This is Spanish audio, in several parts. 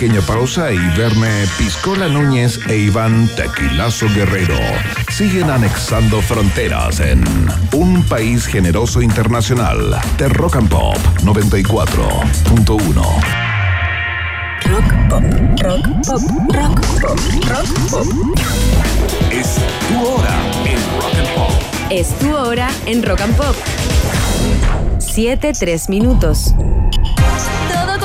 pequeña pausa y verme Piscola Núñez e Iván Tequilazo Guerrero siguen anexando fronteras en un país generoso internacional de Rock and Pop 94.1. Rock pop, rock pop, rock pop, rock pop. Es tu hora en Rock and Pop. Es tu hora en Rock and Pop. 7, 3 minutos.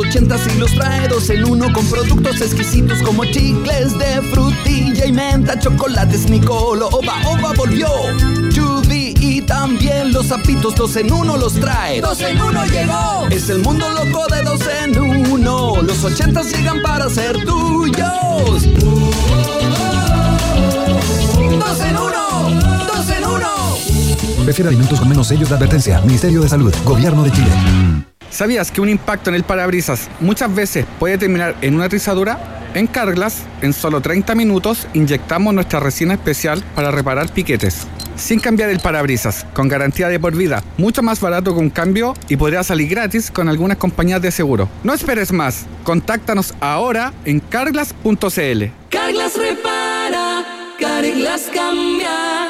Ochentas y los trae dos en uno con productos exquisitos como chicles de frutilla y menta, chocolates Nicolo, Oba Oba volvió. Chubby y también los zapitos dos en uno los trae. ¡Dos en uno llegó! Es el mundo loco de dos en uno. Los ochentas llegan para ser tuyos. ¡Dos en uno! ¡Dos en uno! Prefiere alimentos con menos sellos de advertencia. Ministerio de Salud. Gobierno de Chile. ¿Sabías que un impacto en el parabrisas muchas veces puede terminar en una rizadura? En Carglass, en solo 30 minutos, inyectamos nuestra resina especial para reparar piquetes. Sin cambiar el parabrisas, con garantía de por vida, mucho más barato que un cambio y podría salir gratis con algunas compañías de seguro. No esperes más, contáctanos ahora en carglass.cl. Carglass repara, Carglass cambia.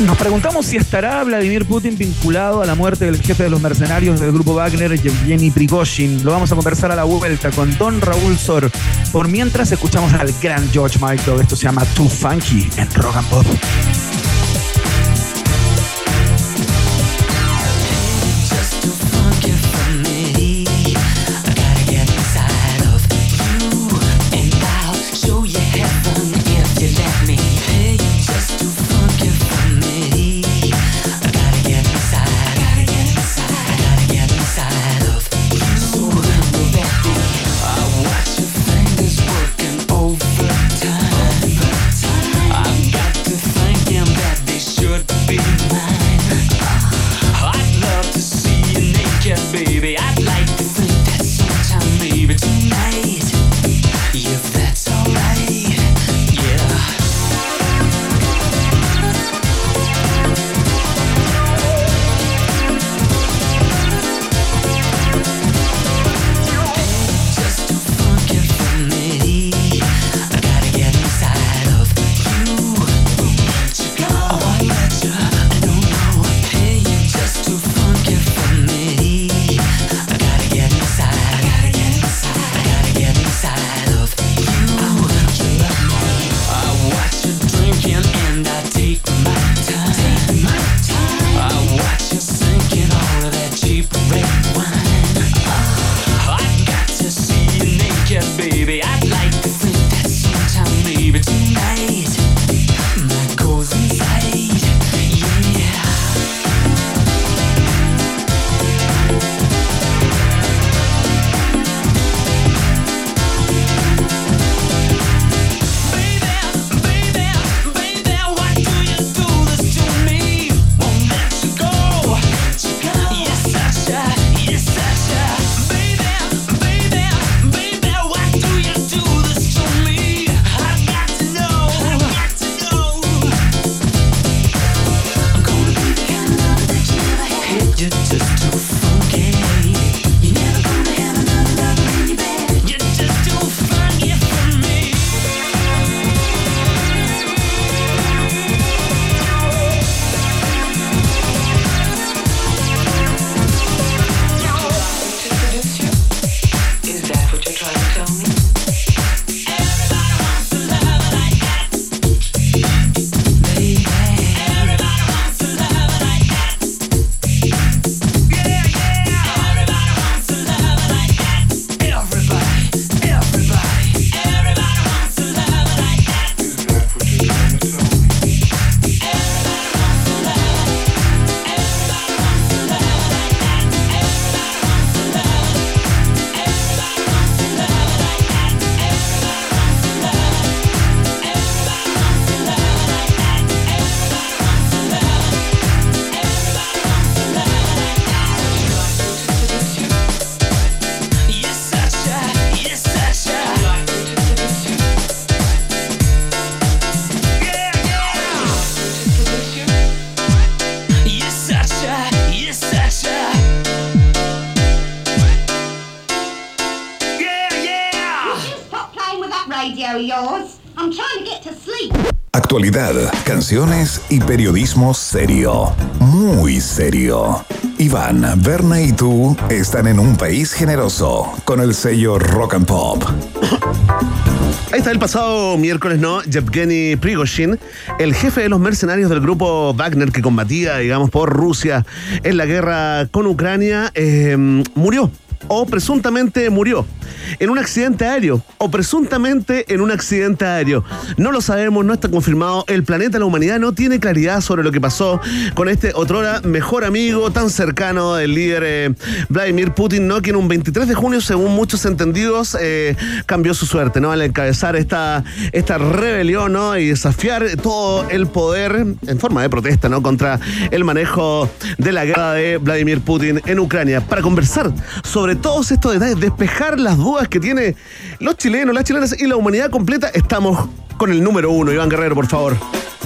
Nos preguntamos si estará Vladimir Putin vinculado a la muerte del jefe de los mercenarios del grupo Wagner, Yevgeny Prigozhin. Lo vamos a conversar a la vuelta con Don Raúl Sor. Por mientras escuchamos al gran George Michael. Esto se llama Too Funky en Rock and Pop. Serio. Muy serio. Iván, Berna y tú están en un país generoso con el sello Rock and Pop. Ahí está el pasado miércoles, ¿no? Yevgeny Prigozhin, el jefe de los mercenarios del grupo Wagner que combatía, digamos, por Rusia en la guerra con Ucrania, eh, murió o presuntamente murió en un accidente aéreo o presuntamente en un accidente aéreo. No lo sabemos, no está confirmado. El planeta, la humanidad no tiene claridad sobre lo que pasó con este otrora mejor amigo tan cercano del líder eh, Vladimir Putin, ¿no? Quien un 23 de junio, según muchos entendidos, eh, cambió su suerte, ¿no? Al encabezar esta, esta rebelión, ¿no? Y desafiar todo el poder en forma de protesta, ¿no? Contra el manejo de la guerra de Vladimir Putin en Ucrania. Para conversar sobre todos estos detalles, despejar las dudas que tiene los chilenos, las chilenas y la humanidad completa, estamos con el número uno. Iván Guerrero, por favor.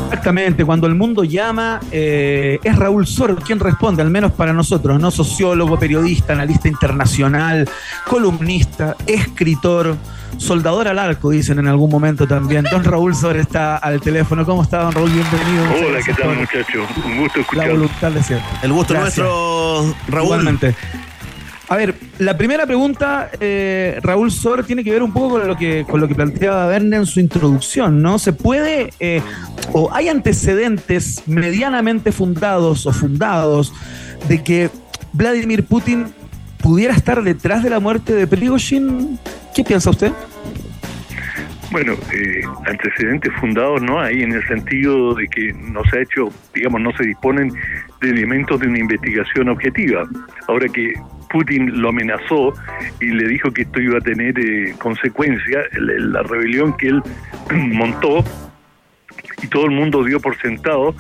Exactamente, cuando el mundo llama, eh, es Raúl Sor quien responde, al menos para nosotros, ¿no? Sociólogo, periodista, analista internacional, columnista, escritor, soldador al arco, dicen en algún momento también. Don Raúl Sor está al teléfono. ¿Cómo está, don Raúl? Bienvenido. Hola, ¿qué tal muchachos? Un gusto La escucharlo. voluntad de siempre. El gusto Gracias. nuestro, Raúl. Igualmente. A ver, la primera pregunta, eh, Raúl Sor, tiene que ver un poco con lo que, con lo que planteaba Verne en su introducción, ¿no? ¿Se puede, eh, o hay antecedentes medianamente fundados o fundados de que Vladimir Putin pudiera estar detrás de la muerte de Prigozhin? ¿Qué piensa usted? Bueno, eh, antecedentes fundados no hay en el sentido de que no se ha hecho, digamos, no se disponen de elementos de una investigación objetiva. Ahora que Putin lo amenazó y le dijo que esto iba a tener eh, consecuencias, la rebelión que él montó y todo el mundo dio por sentado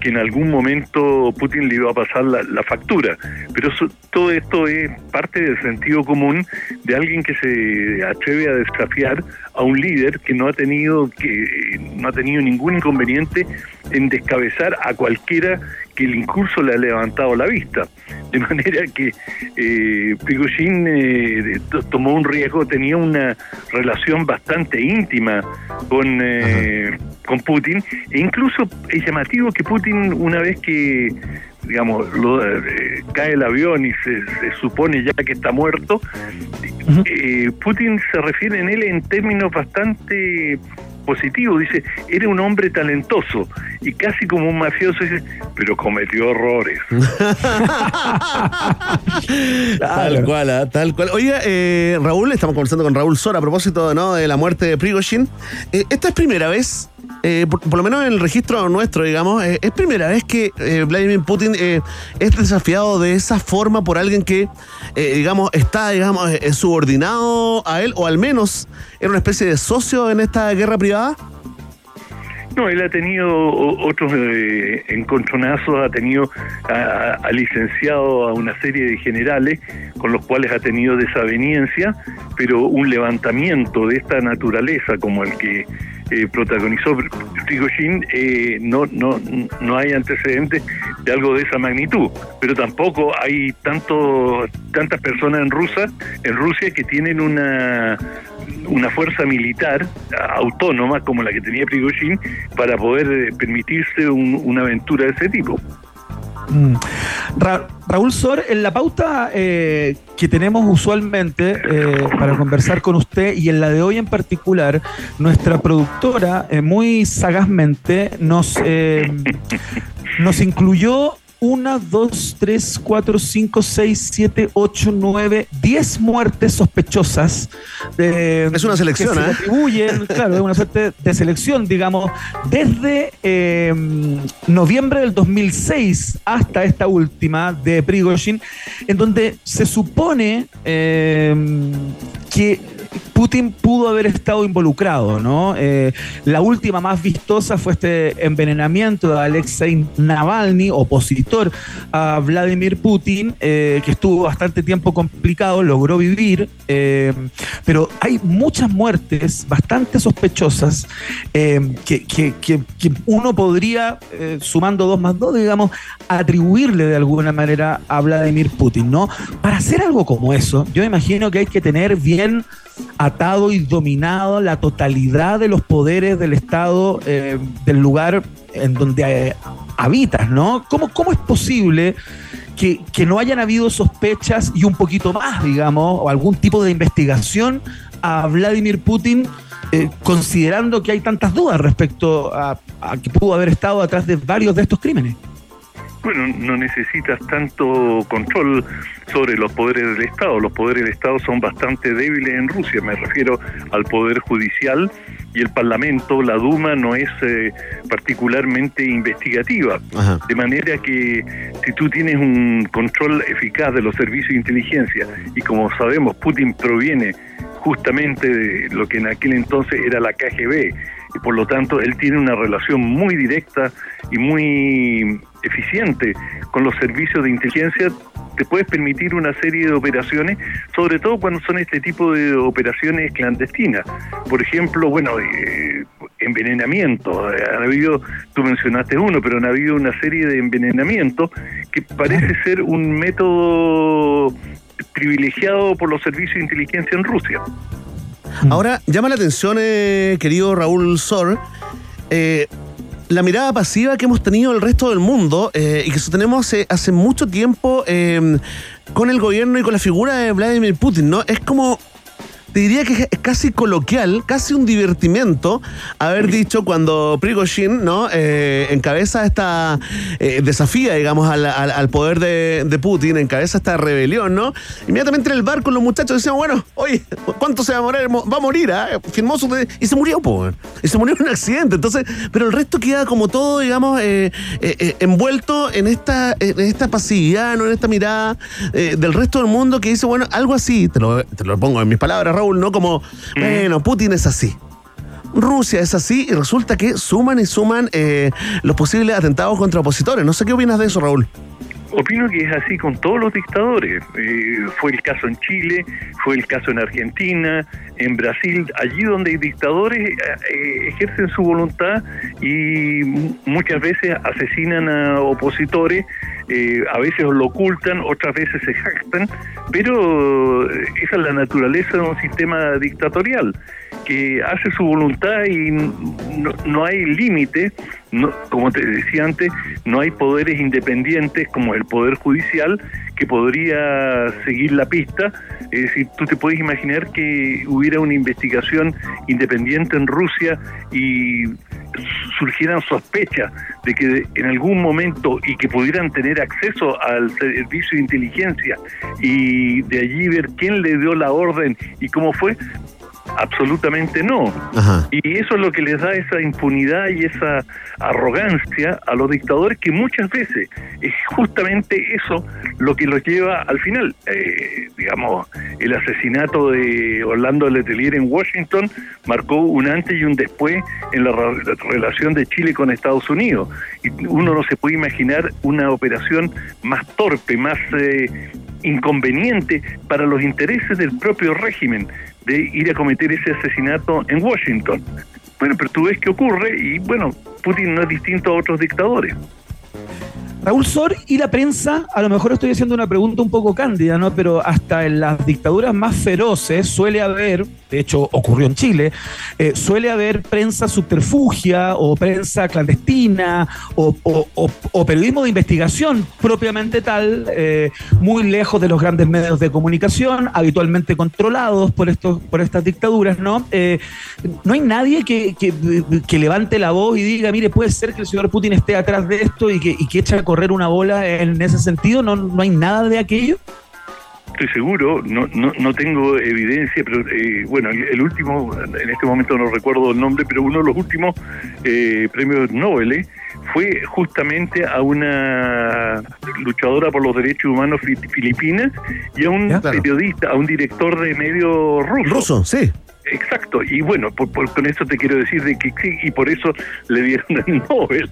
que en algún momento Putin le iba a pasar la, la factura. Pero eso- todo esto es parte del sentido común de alguien que se atreve a desafiar a un líder que no ha tenido que no ha tenido ningún inconveniente en descabezar a cualquiera que el incurso le ha levantado la vista. De manera que eh, Prigozhin eh, to- tomó un riesgo, tenía una relación bastante íntima con, eh, con Putin, e incluso es llamativo que Putin, una vez que digamos lo, eh, cae el avión y se, se supone ya que está muerto, eh, Putin se refiere en él en términos bastante positivos, dice, era un hombre talentoso y casi como un mafioso dice, pero cometió errores. Tal cual, ah, tal cual. Oiga, eh, Raúl, estamos conversando con Raúl Sora a propósito ¿no? de la muerte de Prigozhin. Eh, esta es primera vez, eh, por, lo menos en el registro nuestro, digamos, eh, es primera vez que eh, Vladimir Putin eh, es desafiado de esa forma por alguien que, digamos, está, digamos, subordinado a él, o al menos era una especie de socio en esta guerra privada. No, él ha tenido otros eh, encontronazos, ha tenido a, a- ha licenciado a una serie de generales con los cuales ha tenido desaveniencia, pero un levantamiento de esta naturaleza como el que eh, protagonizó Prigozhin, eh, no, no, no hay antecedentes de algo de esa magnitud, pero tampoco hay tanto, tantas personas en Rusia, en Rusia que tienen una una fuerza militar autónoma como la que tenía Prigozhin para poder eh, permitirse un- una aventura de ese tipo. Mm. Ra- Raúl Sor, en la pauta eh, que tenemos usualmente eh, para conversar con usted y en la de hoy en particular, nuestra productora eh, muy sagazmente nos, nos incluyó una, dos, tres, cuatro, cinco, seis, siete, ocho, nueve, diez muertes sospechosas. de- Es una selección, que se ¿eh? atribuyen, claro, es una suerte de selección, digamos, desde eh, noviembre del 2006 hasta esta última de Prigozhin, en donde se supone eh, que Putin pudo haber estado involucrado, ¿no? Eh, la última más vistosa fue este envenenamiento de Alexei Navalny, opositor a Vladimir Putin, eh, que estuvo bastante tiempo complicado, logró vivir, eh, pero hay muchas muertes bastante sospechosas que, uno podría, sumando dos más dos, digamos, atribuirle de alguna manera a Vladimir Putin, ¿no? Para hacer algo como eso, yo imagino que hay que tener bien atado y dominado la totalidad de los poderes del Estado eh, del lugar en donde eh, habitas, ¿no? ¿Cómo, cómo es posible que, que no hayan habido sospechas y un poquito más, digamos, o algún tipo de investigación a Vladimir Putin, eh, considerando que hay tantas dudas respecto a, a que pudo haber estado atrás de varios de estos crímenes? Bueno, no necesitas tanto control sobre los poderes del Estado. Los poderes del Estado son bastante débiles en Rusia. Me refiero al poder judicial y el Parlamento, la Duma, no es eh, particularmente investigativa. Ajá. De manera que si tú tienes un control eficaz de los servicios de inteligencia y como sabemos Putin proviene justamente de lo que en aquel entonces era la KGB y por lo tanto él tiene una relación muy directa y muy eficiente con los servicios de inteligencia te puedes permitir una serie de operaciones, sobre todo cuando son este tipo de operaciones clandestinas. Por ejemplo, bueno, eh, en envenenamientos. Eh, Han habido, tú mencionaste uno, pero han habido una serie de envenenamientos que parece ser un método privilegiado por los servicios de inteligencia en Rusia. Ahora, llama la atención, eh, querido Raúl Sor, eh, la mirada pasiva que hemos tenido el resto del mundo eh, y que sostenemos hace, hace mucho tiempo eh, con el gobierno y con la figura de Vladimir Putin, ¿no? Es como te diría que es casi coloquial, casi un divertimento haber dicho cuando Prigozhin ¿no? Eh, encabeza esta eh, desafía, digamos, al, poder de, de Putin, encabeza esta rebelión, ¿no? Inmediatamente en el bar con los muchachos decían, bueno, oye, ¿cuánto se va a morir? Mo- Va a morir, ¿ah? Firmó su... Y se murió, pues. Y se murió en un accidente. Entonces, pero el resto queda como todo, digamos, eh, eh, eh, envuelto en esta, en esta pasividad, ¿no? En esta mirada eh, del resto del mundo que dice, bueno, algo así, te lo, te lo pongo en mis palabras, Raúl, ¿no? Como, bueno, Putin es así. Rusia es así y resulta que suman y suman eh, los posibles atentados contra opositores. No sé qué opinas de eso, Raúl. Opino que es así con todos los dictadores. Eh, fue el caso en Chile, fue el caso en Argentina, en Brasil, allí donde hay dictadores eh, eh, ejercen su voluntad y mu- muchas veces asesinan a opositores, eh, a veces lo ocultan, otras veces se jactan, pero esa es la naturaleza de un sistema dictatorial que hace su voluntad y no, no hay límite, no, como te decía antes, no hay poderes independientes como el Poder Judicial que podría seguir la pista. Es decir, tú te puedes imaginar que hubiera una investigación independiente en Rusia y surgieran sospechas de que en algún momento y que pudieran tener acceso al servicio de inteligencia y de allí ver quién le dio la orden y cómo fue, absolutamente no. Y eso es lo que les da esa impunidad y esa arrogancia a los dictadores que muchas veces es justamente eso lo que los lleva al final. Eh, digamos, el asesinato de Orlando Letelier en Washington marcó un antes y un después en la, re- la relación de Chile con Estados Unidos. Y uno no se puede imaginar una operación más torpe, más eh, inconveniente para los intereses del propio régimen de ir a cometer ese asesinato en Washington. Bueno, pero tú ves qué ocurre y bueno, Putin no es distinto a otros dictadores. Raúl Sor y la prensa, a lo mejor estoy haciendo una pregunta un poco cándida, ¿no? Pero hasta en las dictaduras más feroces suele haber, de hecho ocurrió en Chile, eh, suele haber prensa subterfugia o prensa clandestina o, periodismo de investigación propiamente tal, eh, muy lejos de los grandes medios de comunicación, habitualmente controlados por estos, por estas dictaduras, ¿no? Eh, no hay nadie que, que- levante la voz y diga, mire, puede ser que el señor Putin esté atrás de esto y que, que eche a correr una bola en ese sentido, ¿no, no hay nada de aquello? Estoy seguro, no, no, no tengo evidencia, pero eh, bueno, el, el último, en este momento no recuerdo el nombre, pero uno de los últimos eh, premios Nobel eh, fue justamente a una luchadora por los derechos humanos fi- filipina y a un periodista, a un director de medio ruso. Ruso, sí. Exacto, y bueno, por- por- con eso te quiero decir de que sí, y por eso le dieron el Nobel,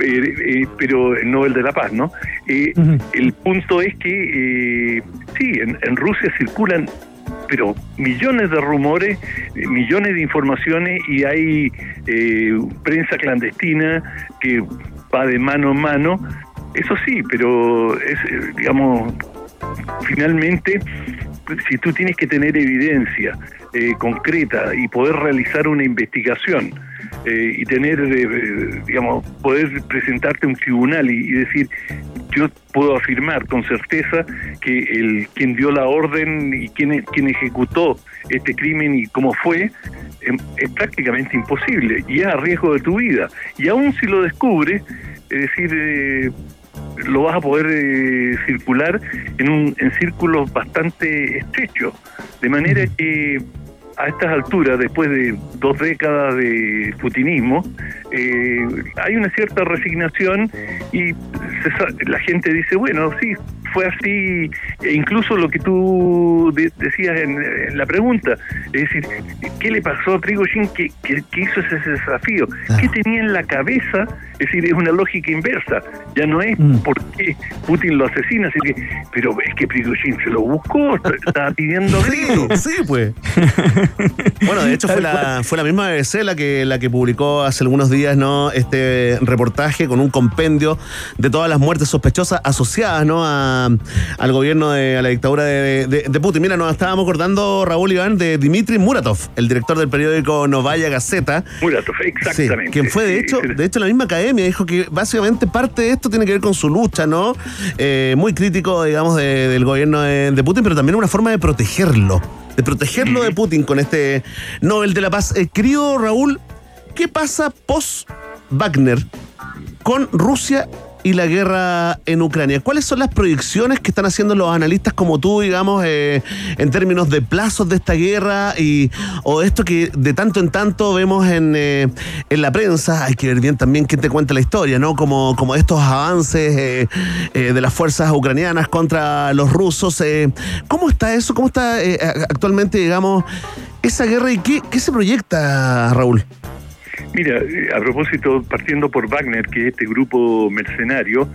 eh, eh, pero el Nobel de la Paz, ¿no? Eh, El punto es que eh, sí, en, en Rusia circulan pero millones de rumores, eh, millones de informaciones y hay eh, prensa clandestina que va de mano en mano. Eso sí, pero es, eh, digamos, finalmente, si tú tienes que tener evidencia eh, concreta y poder realizar una investigación eh, y tener, eh, eh, digamos, poder presentarte a un tribunal y, y decir, yo puedo afirmar con certeza que el quien dio la orden y quien, quien ejecutó este crimen y cómo fue, em, es prácticamente imposible y es a riesgo de tu vida. Y aún si lo descubres, es decir, eh, lo vas a poder eh, circular en, un, en círculos bastante estrechos. De manera que a estas alturas, después de dos décadas de putinismo, eh, hay una cierta resignación y se la gente dice, bueno, sí, fue así e incluso lo que tú de- decías en, en la pregunta, es decir, ¿qué le pasó a Prigozhin que, que- que hizo ese desafío? ¿Qué tenía en la cabeza? Es decir, es una lógica inversa. Ya no es por qué Putin lo asesina, así que, pero es que Prigozhin se lo buscó, estaba pidiendo grito. Sí, pues. Bueno, de hecho fue la, fue la misma BBC la que, la que publicó hace algunos días, ¿no? Este reportaje con un compendio de todas las muertes sospechosas asociadas, ¿no? A, al gobierno de, a la dictadura de, de- de Putin. Mira, nos estábamos acordando, Raúl Iván, de Dmitry Muratov, el director del periódico Novaya Gazeta. Muratov, exactamente. Sí, quien fue de hecho, de hecho la misma academia dijo que básicamente parte de esto tiene que ver con su lucha, ¿no? Eh, muy crítico, digamos, de- del gobierno de, de Putin, pero también una forma de protegerlo, de protegerlo de Putin con este Nobel de la Paz. Eh, querido Raúl, ¿qué pasa post Wagner con Rusia y la guerra en Ucrania. ¿Cuáles son las proyecciones que están haciendo los analistas como tú, digamos, eh, en términos de plazos de esta guerra y o esto que de tanto en tanto vemos en, eh, en la prensa? Hay que ver bien también quién te cuenta la historia, ¿no? Como, como estos avances eh, de las fuerzas ucranianas contra los rusos. ¿Cómo está eso? ¿Cómo está actualmente, digamos, esa guerra y qué, qué se proyecta, Raúl? Mira, eh, a propósito, partiendo por Wagner, que es este grupo mercenario,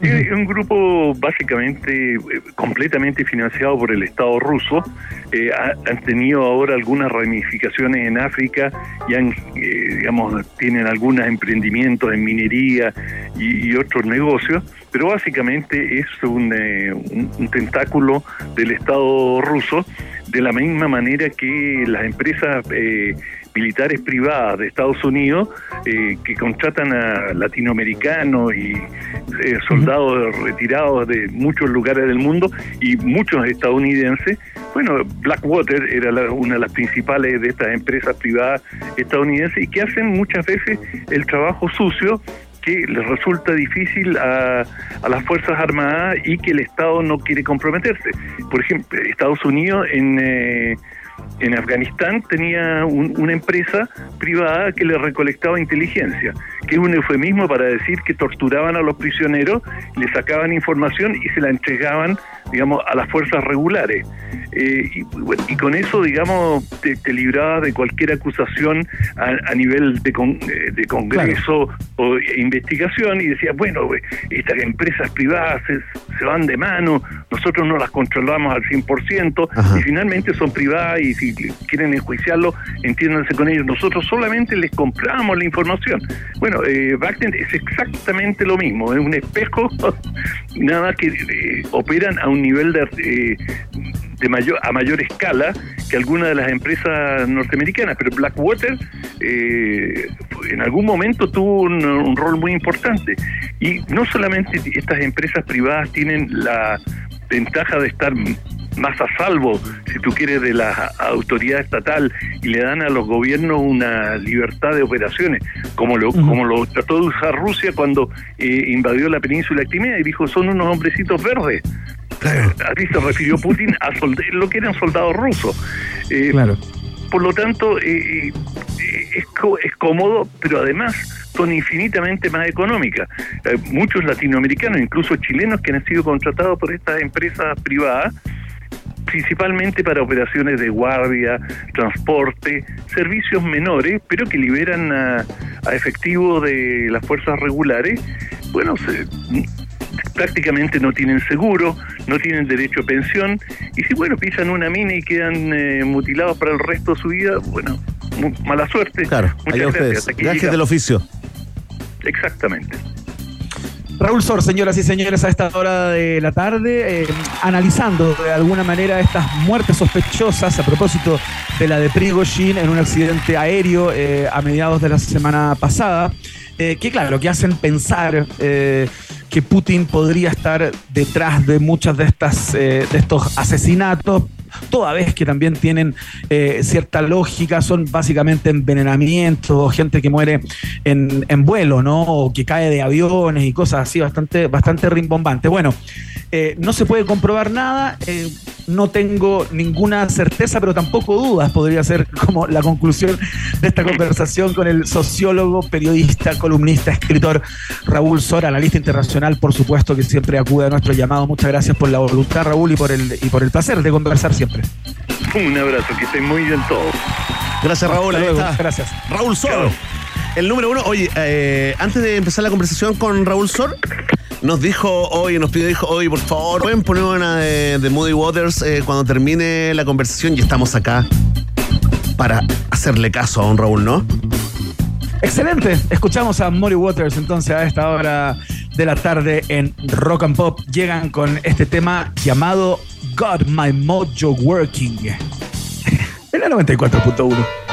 es un grupo básicamente eh, completamente financiado por el Estado ruso. Eh, ha- han tenido ahora algunas ramificaciones en África y han, eh, digamos, tienen algunos emprendimientos en minería y, y otros negocios, pero básicamente es un, eh, un- un tentáculo del Estado ruso, de la misma manera que las empresas eh, militares privadas de Estados Unidos eh, que contratan a latinoamericanos y eh, soldados retirados de muchos lugares del mundo y muchos estadounidenses. Bueno, Blackwater era la- una de las principales de estas empresas privadas estadounidenses y que hacen muchas veces el trabajo sucio que les resulta difícil a, a las Fuerzas Armadas y que el Estado no quiere comprometerse. Por ejemplo, Estados Unidos en... eh, en Afganistán tenía un- una empresa privada que le recolectaba inteligencia, que es un eufemismo para decir que torturaban a los prisioneros, le sacaban información y se la entregaban, digamos, a las fuerzas regulares. Eh, y, bueno, y con eso, digamos, te, te librabas de cualquier acusación a, a nivel de, con- eh, de Congreso o investigación y decías, bueno, güey, estas empresas privadas se, se van de mano, nosotros no las controlamos al 100% y finalmente son privadas y si quieren enjuiciarlo, entiéndanse con ellos. Nosotros solamente les compramos la información. Bueno, eh, es exactamente lo mismo, es un espejo, nada que eh, operan a un nivel de... eh, de mayor a mayor escala que algunas de las empresas norteamericanas, pero Blackwater eh, en algún momento tuvo un, un rol muy importante. Y no solamente estas empresas privadas tienen la ventaja de estar más a salvo, si tú quieres, de la autoridad estatal y le dan a los gobiernos una libertad de operaciones, como lo, como lo trató de usar Rusia cuando eh, invadió la península de Crimea y dijo, son unos hombrecitos verdes. Así se refirió Putin a lo que eran soldados rusos. Eh, Claro. Por lo tanto, eh, eh, es, co- es cómodo, pero además son infinitamente más económicas. Eh, muchos latinoamericanos, incluso chilenos, que han sido contratados por estas empresas privadas, principalmente para operaciones de guardia, transporte, servicios menores, pero que liberan a, a efectivos de las fuerzas regulares. Bueno, se- prácticamente no tienen seguro, no tienen derecho a pensión, y si bueno, pisan una mina y quedan eh, mutilados para el resto de su vida, bueno, mala suerte. Claro, Muchas gracias. llegamos. del oficio. Exactamente. Raúl Sor, señoras y señores, a esta hora de la tarde, eh, analizando de alguna manera estas muertes sospechosas a propósito de la de Prigozhin en un accidente aéreo eh, a mediados de la semana pasada, eh, que claro, que hacen pensar que Putin podría estar detrás de muchas de estas de estos asesinatos toda vez que también tienen eh, cierta lógica, son básicamente envenenamientos gente que muere en, vuelo, ¿no? O que cae de aviones y cosas así, bastante, bastante rimbombantes. Bueno, eh, no se puede comprobar nada, eh, no tengo ninguna certeza, pero tampoco dudas, podría ser como la conclusión de esta conversación con el sociólogo, periodista, columnista, escritor Raúl Sora, analista internacional, por supuesto, que siempre acude a nuestro llamado. Muchas gracias por la voluntad, Raúl, y por el, y por el placer de conversar siempre. Un abrazo, que estén muy bien todos. Gracias, Raúl. Ahí está. Gracias. Raúl Sor. El número uno. Oye, eh, antes de empezar la conversación con Raúl Sor, nos dijo hoy, nos pidió, dijo, oye, por favor, pueden poner una de, de Waters eh, cuando termine la conversación y estamos acá para hacerle caso a un Raúl, ¿no? Excelente. Escuchamos a Mori Waters entonces a esta hora de la tarde en Rock and Pop. Llegan con este tema llamado Got My Mojo Working. En la 94.1.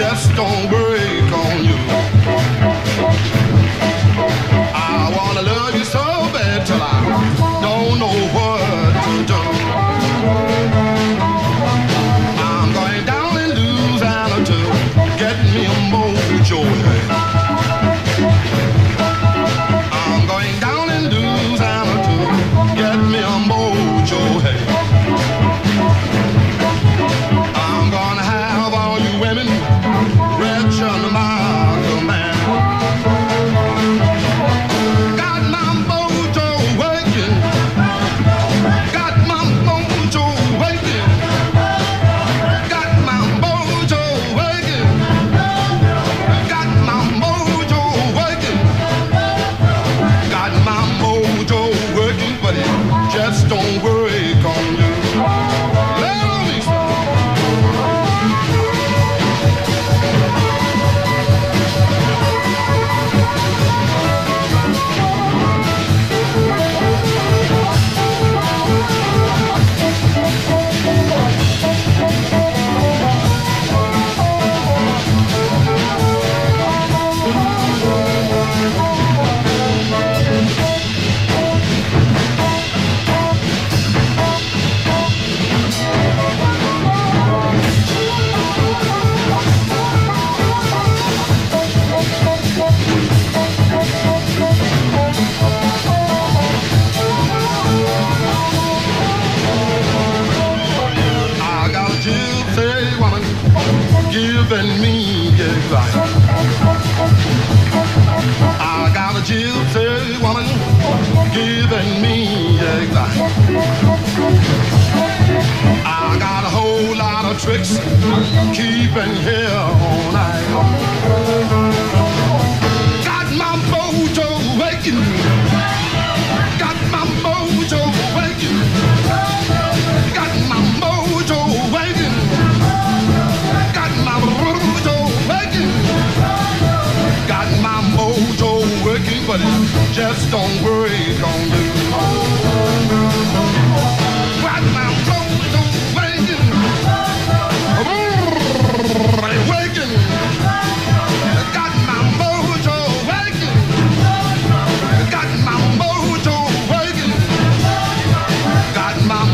just don't work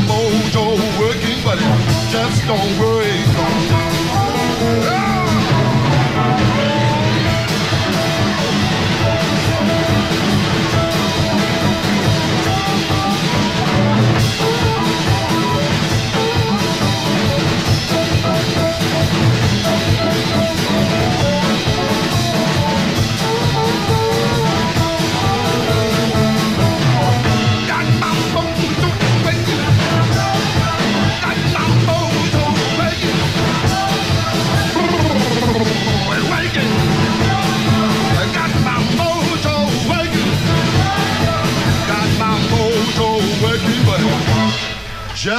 mojo working, but it just don't work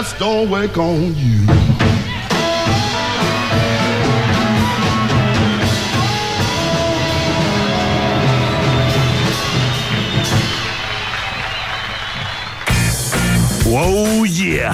just don't wake on you. Wow, yeah.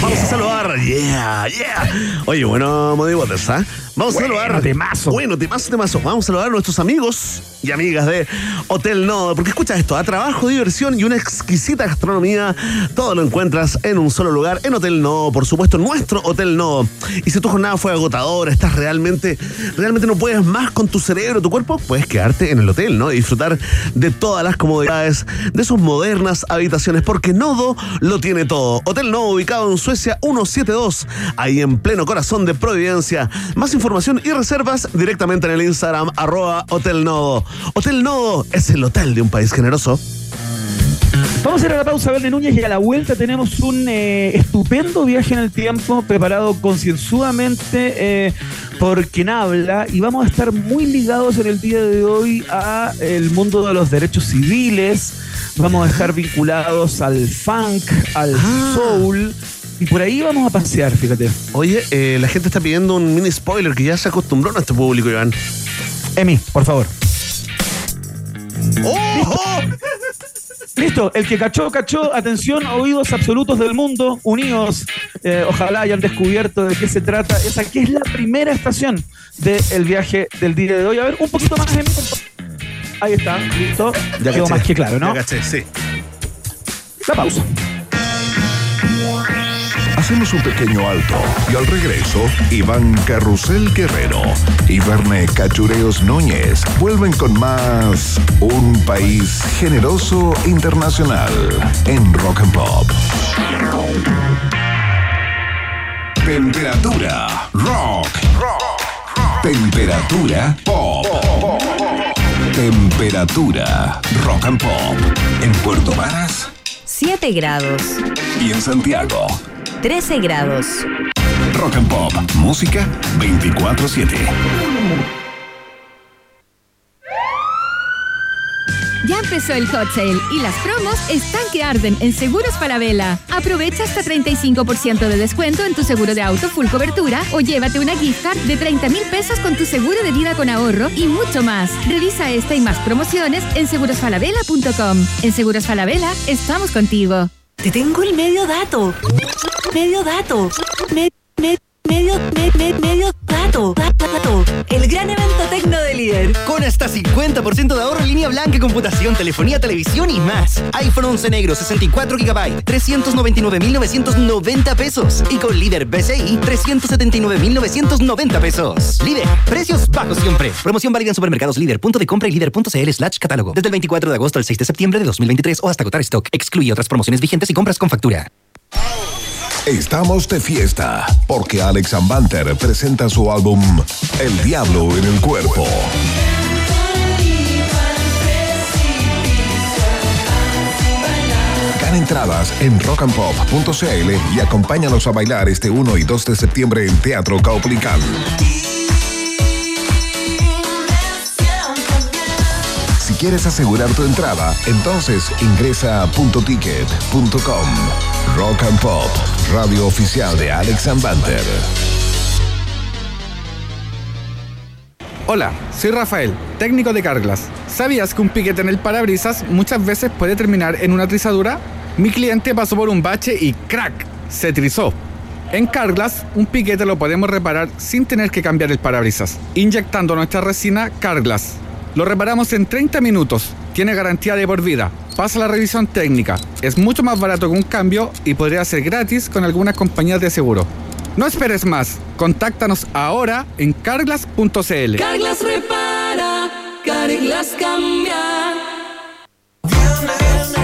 Vamos a saludar, yeah, yeah. Oye, bueno, Modi Waters, ¿ah? Vamos a Bueno, saludar. temazo. Bueno, temazo, temazo. Vamos a saludar a nuestros amigos y amigas de Hotel Nodo. Porque escucha esto, a trabajo, diversión y una exquisita gastronomía, todo lo encuentras en un solo lugar, en Hotel Nodo, por supuesto, nuestro Hotel Nodo. Y si tu jornada fue agotadora, estás realmente, realmente no puedes más con tu cerebro, tu cuerpo, puedes quedarte en el hotel, ¿no? Y disfrutar de todas las comodidades de sus modernas habitaciones, porque Nodo lo tiene todo. Hotel Nodo, ubicado en Suecia 172, ahí en pleno corazón de Providencia. Más información y reservas directamente en el Instagram, arroba Hotel Nodo. Hotel Nodo es el hotel de un país generoso. Vamos a ir a la pausa, Verne Núñez, y a la vuelta tenemos un eh, estupendo viaje en el tiempo preparado concienzudamente eh, por quien habla y vamos a estar muy ligados en el día de hoy a el mundo de los derechos civiles, vamos a estar vinculados al funk, al soul y por ahí vamos a pasear, fíjate. Oye, eh, la gente está pidiendo un mini spoiler que ya se acostumbró a nuestro público, Iván. Emi, por favor. ¡Oh! Listo, el que cachó, cachó. Atención, oídos absolutos del mundo, unidos. Eh, ojalá hayan descubierto de qué se trata. Esa que es la primera estación del viaje del día de hoy. A ver, un poquito más, favor. Ahí está, listo. Ya Quedó más que claro, ¿no? Ya caché, sí. La pausa. Hacemos un pequeño alto y al regreso, Iván Carrusel Guerrero y Verne Cachureos Núñez vuelven con más Un País Generoso Internacional en Rock and Pop. Temperatura rock. Temperatura pop. Temperatura rock and pop. En Puerto Varas 7 grados. y en Santiago. 13 grados. Rock and Pop. Música 24-7. Ya empezó el hot sale y las promos están que arden en Seguros Falabella. Aprovecha hasta 35% de descuento en tu seguro de auto full cobertura o llévate una gift card de 30 mil pesos con tu seguro de vida con ahorro y mucho más. Revisa esta y más promociones en segurosfalabella.com. En Seguros Falabella estamos contigo. Te tengo el medio dato. Medio dato. Me- me- medio, me- me- medio dato. Dato. El gran evento tecno de líder. Con hasta 50% de ahorro en línea blanca, computación, telefonía, televisión y más. iPhone 11 negro, 64 GB, 399.990 pesos. Y con líder BCI, 379.990 pesos. Líder, precios bajos siempre. Promoción válida en supermercados líder, punto de compra y líder.cl slash catálogo. Desde el 24 de agosto al 6 de septiembre de 2023 o hasta agotar stock. Excluye otras promociones vigentes y compras con factura. Estamos de fiesta porque Alex Ambanter presenta su álbum El Diablo en el Cuerpo. Gana entradas en rockandpop.cl y acompáñanos a bailar este 1 y 2 de septiembre en Teatro Caupolicán. Si quieres asegurar tu entrada, entonces ingresa a puntoticket.com. Rock and Pop, radio oficial de Alex Ambanter. Hola, soy Rafael, técnico de Carglass. ¿Sabías que un piquete en el parabrisas muchas veces puede terminar en una trizadura? Mi cliente pasó por un bache y ¡crack! se trizó. En Carglass, un piquete lo podemos reparar sin tener que cambiar el parabrisas, inyectando nuestra resina Carglass. Lo reparamos en 30 minutos, tiene garantía de por vida, pasa la revisión técnica, es mucho más barato que un cambio y podría ser gratis con algunas compañías de seguro. No esperes más, contáctanos ahora en carglass.cl. Carglass repara, Carglass cambia.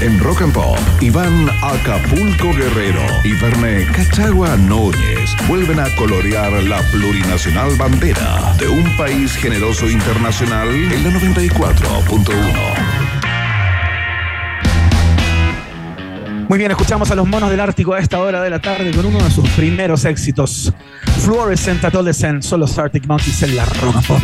En Rock and Pop, Iván Acapulco Guerrero y Verne Cachagua Núñez vuelven a colorear la plurinacional bandera de un país generoso internacional en la 94.1. Muy bien, escuchamos a los monos del Ártico a esta hora de la tarde con uno de sus primeros éxitos. Fluorescent Adolescent, son los Arctic Monkeys en la and Pop.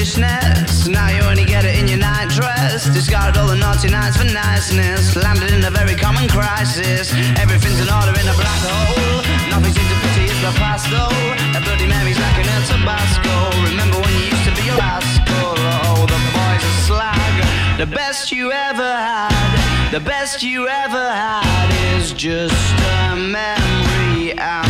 Fishnets, now you only get it in your night dress. Discarded all the naughty nights for niceness, landed in a very common crisis. Everything's in order in a black hole. Nothing seems to pity is the past though. A Bloody Mary's like an El Tabasco. Remember when you used to be a rascal? Oh, the boys are slag. The best you ever had, the best you ever had is just a memory and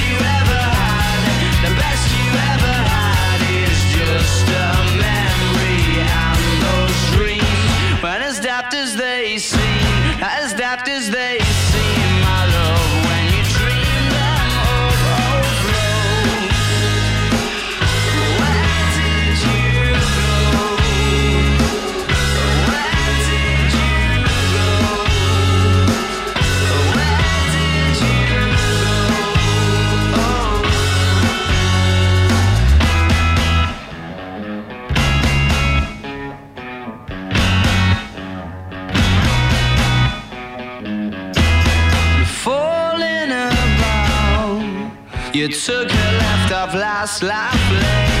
love, last laugh lane.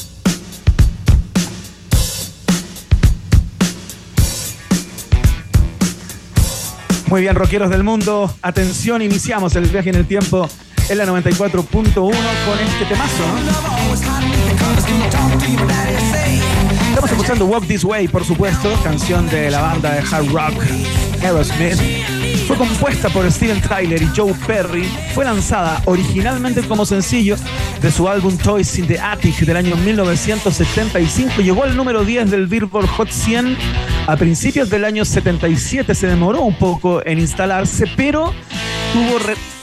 Muy bien, rockeros del mundo. Atención, iniciamos el viaje en el tiempo en la 94.1 con este temazo. Estamos escuchando Walk This Way, por supuesto, canción de la banda de hard rock Fue compuesta por Steven Tyler y Joe Perry. Fue lanzada originalmente como sencillo de su álbum Toys in the Attic del año 1975. Llegó al número 10 del Billboard Hot 100 a principios del año 77. Se demoró un poco en instalarse, pero tuvo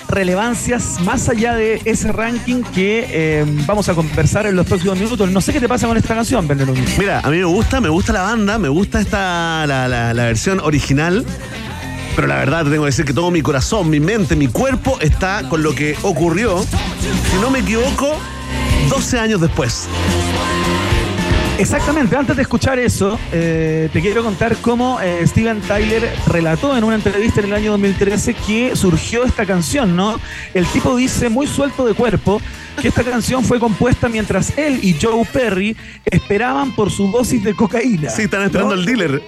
relevancias más allá de ese ranking que eh, vamos a conversar en los próximos minutos. No sé qué te pasa con esta canción, Bernardo. Mira, a mí me gusta, me gusta la banda, me gusta esta la, la- la versión original. Pero la verdad te tengo que decir que todo mi corazón, mi mente, mi cuerpo está con lo que ocurrió, si no me equivoco, 12 años después. Exactamente, antes de escuchar eso, eh, te quiero contar cómo eh, Steven Tyler relató en una entrevista en el año 2013 que surgió esta canción, ¿no? El tipo dice muy suelto de cuerpo que esta canción fue compuesta mientras él y Joe Perry esperaban por su dosis de cocaína. Sí, están esperando ¿no? al dealer.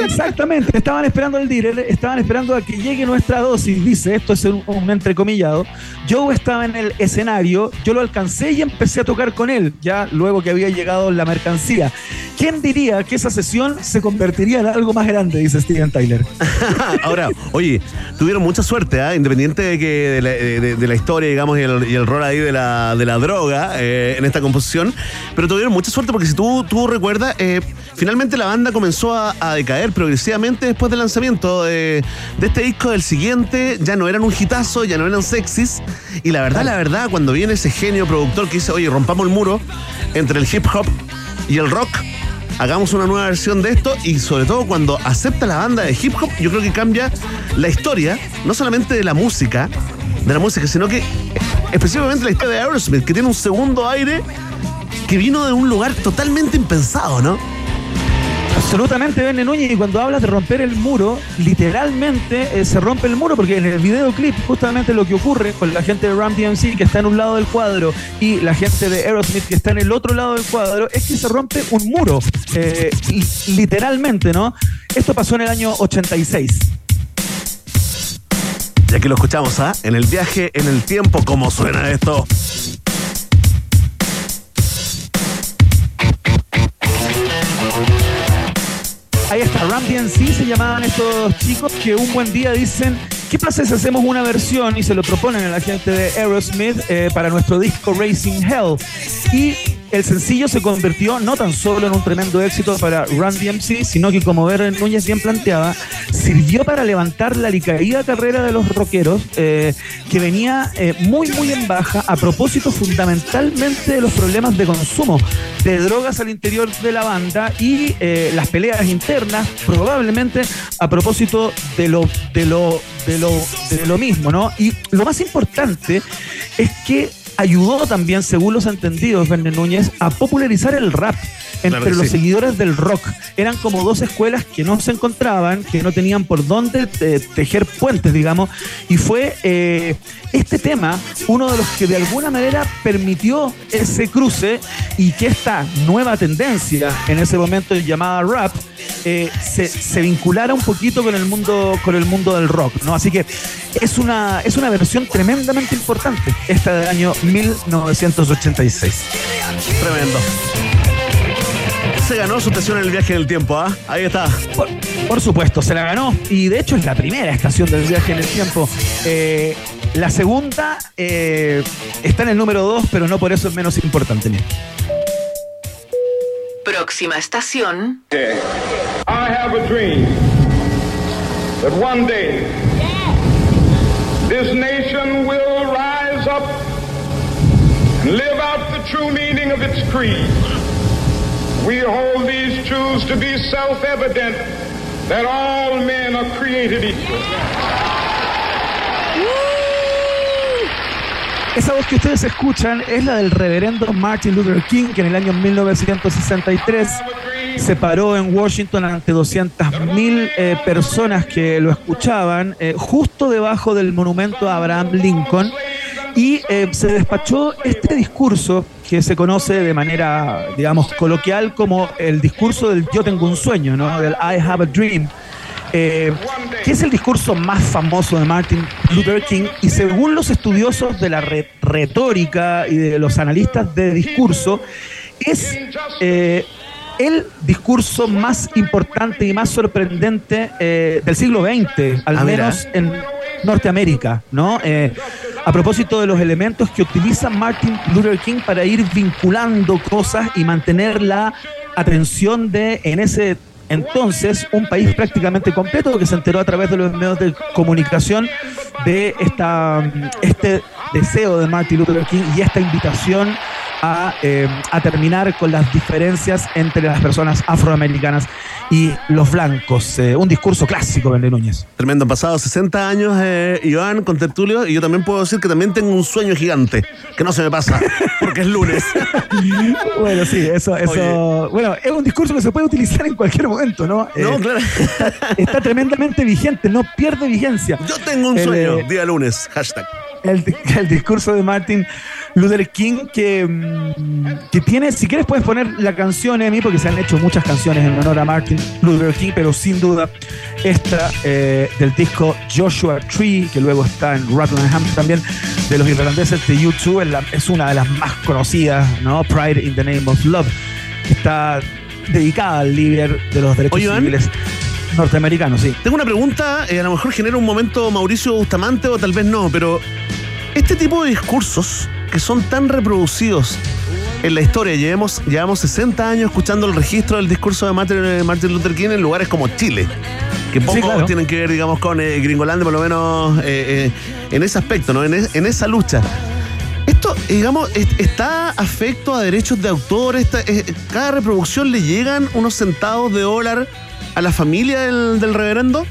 Exactamente, estaban esperando al dealer, estaban esperando a que llegue nuestra dosis, dice, esto es un, un entrecomillado. Joe estaba en el escenario, yo lo alcancé y empecé a tocar con él, ya luego que había llegado la mercancía. ¿Quién diría que esa sesión se convertiría en algo más grande? Dice Steven Tyler. Ahora, oye, tuvieron mucha suerte, ¿ah? independiente de que de la, historia, digamos, y el, y el rol ahí de la, de la droga eh, en esta composición, pero tuvieron mucha suerte porque si tú, tú recuerdas, eh, finalmente la banda comenzó a, a decaer progresivamente después del lanzamiento de, de este disco del siguiente, ya no eran un hitazo, ya no eran sexys, y la verdad, la verdad, cuando viene ese genio productor que dice, oye, rompamos el muro entre el hip hop y el rock, hagamos una nueva versión de esto y sobre todo cuando acepta la banda de hip hop, yo creo que cambia la historia, no solamente de la música, de la música, sino que específicamente la historia de Aerosmith, que tiene un segundo aire que vino de un lugar totalmente impensado, ¿no? Absolutamente, Bene Núñez, y cuando hablas de romper el muro, literalmente eh, se rompe el muro, porque en el videoclip justamente lo que ocurre con la gente de Ram DMC que está en un lado del cuadro y la gente de Aerosmith que está en el otro lado del cuadro, es que se rompe un muro, eh, li- literalmente, ¿no? Esto pasó en el año 86. Y aquí lo escuchamos, ¿ah? En el viaje, en el tiempo, ¿cómo suena esto? Ahí está, Ram DMC se llamaban estos chicos que un buen día dicen, ¿qué pasa si hacemos una versión y se lo proponen a la gente de Aerosmith eh, para nuestro disco Racing Hell? Y el sencillo se convirtió no tan solo en un tremendo éxito para Run DMC, sino que como Ver Núñez bien planteaba, sirvió para levantar la alicaída carrera de los rockeros eh, que venía eh, muy muy en baja a propósito fundamentalmente de los problemas de consumo de drogas al interior de la banda y eh, las peleas internas probablemente a propósito de lo de lo de lo de lo mismo, ¿no? Y lo más importante es que ayudó también, según los entendidos, Verne Núñez, a popularizar el rap entre Claro los sí. seguidores del rock. Eran como dos escuelas que no se encontraban, que no tenían por dónde eh, tejer puentes, digamos, y fue eh, este tema uno de los que de alguna manera permitió ese cruce y que esta nueva tendencia en ese momento llamada rap eh, se, se vinculara un poquito con el mundo con el mundo del rock, ¿no? Así que es una es una versión tremendamente importante esta del año 1986. Tremendo. Se ganó su estación en el viaje en el tiempo, ¿ah? Ahí está. Por, por supuesto, se la ganó y de hecho es la primera estación del viaje en el tiempo. Eh, la segunda eh, está en el número 2, pero no por eso es menos importante. mira. Próxima estación. I have a dream that one day this nation will rise up and live out the true meaning of its creed. We hold these truths to be self evident that all men are created equal. Esa voz que ustedes escuchan es la del reverendo Martin Luther King, que en el año 1963 se paró en Washington ante 200.000 eh, personas que lo escuchaban, eh, justo debajo del monumento a Abraham Lincoln, y eh, se despachó este discurso que se conoce de manera, digamos, coloquial como el discurso del yo tengo un sueño, ¿no? Del I have a dream. eh, que es el discurso más famoso de Martin Luther King y según los estudiosos de la re- retórica y de los analistas de discurso, es eh, el discurso más importante y más sorprendente eh, del siglo XX, al Ah, mira. menos en Norteamérica, ¿no? A propósito de los elementos que utiliza Martin Luther King para ir vinculando cosas y mantener la atención de, en ese entonces, un país prácticamente completo que se enteró a través de los medios de comunicación de esta, este deseo de Martin Luther King y esta invitación a, eh, a terminar con las diferencias entre las personas afroamericanas y los blancos. Eh, un discurso clásico, Vende Núñez. Tremendo, han pasado 60 años, eh, Iván, con Tertulio, y yo también puedo decir que también tengo un sueño gigante, que no se me pasa, porque es lunes. Bueno, sí, eso, eso. Bueno, es un discurso que se puede utilizar en cualquier momento, ¿no? No, Eh, claro. Está, está tremendamente vigente, no pierde vigencia. Yo tengo un sueño, día lunes, hashtag. el, el discurso de Martin Luther King que, mm, que tiene, si quieres puedes poner la canción mí porque se han hecho muchas canciones en honor a Martin Luther King, pero sin duda esta eh, del disco Joshua Tree, que luego está en Rutland también, de los irlandeses de YouTube, es, la- es una de las más conocidas, ¿no? Pride in the Name of Love. que está dedicada al líder de los derechos Oye, civiles norteamericanos, sí. Tengo una pregunta, eh, a lo mejor genera un momento Mauricio Bustamante o tal vez no, pero este tipo de discursos que son tan reproducidos en la historia, llevamos, llevamos 60 años escuchando el registro del discurso de Martin, eh, Luther King en lugares como Chile, que poco claro. tienen que ver, digamos, con eh, Gringolandia, por lo menos eh, eh, en ese aspecto, ¿no? En, es- en esa lucha. Esto, digamos, es- está afecto a derechos de autor. Esta- cada reproducción le llegan unos centavos de dólar a la familia del, del reverendo.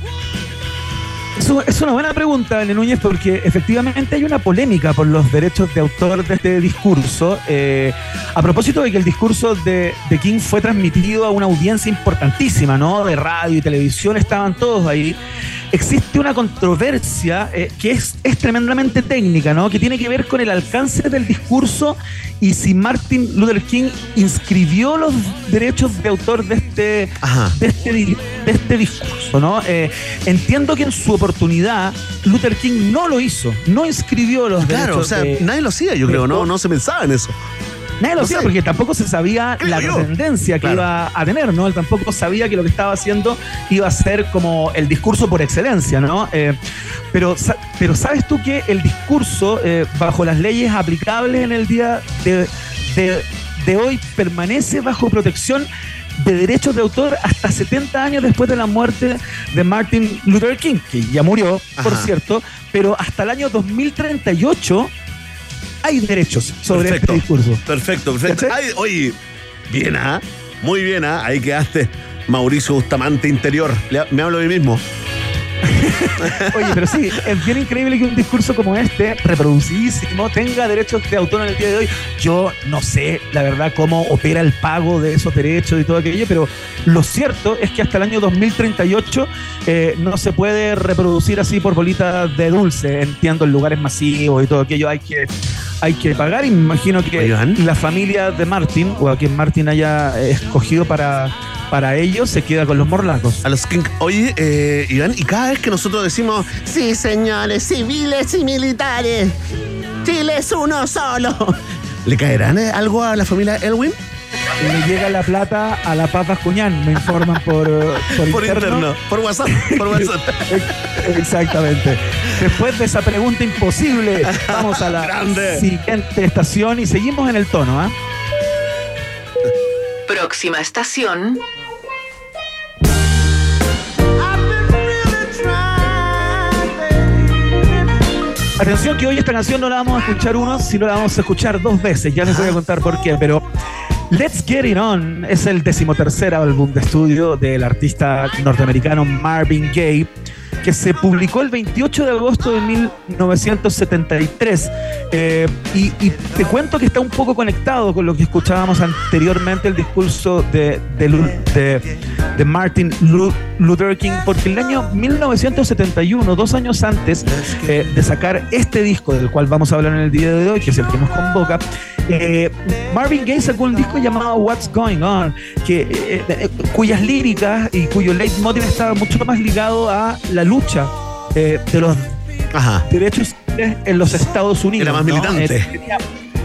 Es una buena pregunta, Belén Núñez, porque efectivamente hay una polémica por los derechos de autor de este discurso. Eh, a propósito de que el discurso de, de King fue transmitido a una audiencia importantísima, ¿no? De radio y televisión, estaban todos ahí. Existe una controversia eh, que es, es tremendamente técnica, ¿no? Que tiene que ver con el alcance del discurso y si Martin Luther King inscribió los derechos de autor de este, de este, de este discurso, ¿no? Eh, entiendo que en su oportunidad Luther King no lo hizo, no inscribió los Claro, derechos. o sea, de- nadie lo hacía, yo creo, no, no se pensaba en eso. Nadie lo hacía porque tampoco se sabía la yo? trascendencia que Claro. iba a tener, ¿no? Él tampoco sabía que lo que estaba haciendo iba a ser como el discurso por excelencia, ¿no? Eh, pero, pero sabes tú que el discurso, eh, bajo las leyes aplicables en el día de, de- de hoy, permanece bajo protección de derechos de autor hasta 70 años después de la muerte de Martin Luther King, que ya murió, por cierto, pero hasta el año 2038 hay derechos sobre Perfecto. este discurso. Perfecto, perfecto. Ay, oye, bien, ¿ah? Muy bien, ¿ah? Ahí quedaste. Mauricio Bustamante Interior. Le- me hablo de mí mismo. Oye, pero sí, es bien increíble que un discurso como este, reproducidísimo, tenga derechos de autor en el día de hoy. Yo no sé, la verdad, cómo opera el pago de esos derechos y todo aquello, pero lo cierto es que hasta el año 2038 eh, no se puede reproducir así por bolitas de dulce, entiendo, en lugares masivos y todo aquello. Hay que, hay que pagar imagino que la familia de Martin, o a quien Martin haya eh, escogido para, para ello, se queda con los morlacos. A los King. Oye, eh, Iván, y cada vez que nosotros decimos, Sí, señores, civiles y militares. Chile es uno solo. ¿le caerán eh, algo a la familia Elwin? le llega la plata a la Papas Cuñán, me informan por, eh, por, Por interno, por WhatsApp, por WhatsApp. Exactamente. Después de esa pregunta imposible, vamos a la Grande. siguiente estación y seguimos en el tono, ¿ah? Próxima estación. Atención que hoy esta canción no la vamos a escuchar uno, sino la vamos a escuchar dos veces. Ya les voy a contar por qué, pero Let's Get It On es el decimotercer álbum de estudio del artista norteamericano Marvin Gaye, que se publicó el 28 de agosto de 1973. Eh, y, te cuento que está un poco conectado con lo que escuchábamos anteriormente, el discurso de, de Martin Lu- Luther King, porque el año 1971, dos años antes eh, de sacar este disco, del cual vamos a hablar en el día de hoy, que es el que nos convoca, eh, Marvin Gaye sacó un disco llamado What's Going On, que, eh, eh, cuyas líricas y cuyo leitmotiv estaba mucho más ligado a la lucha eh, de los derechos civiles en los Estados Unidos. Era más militante. Eh,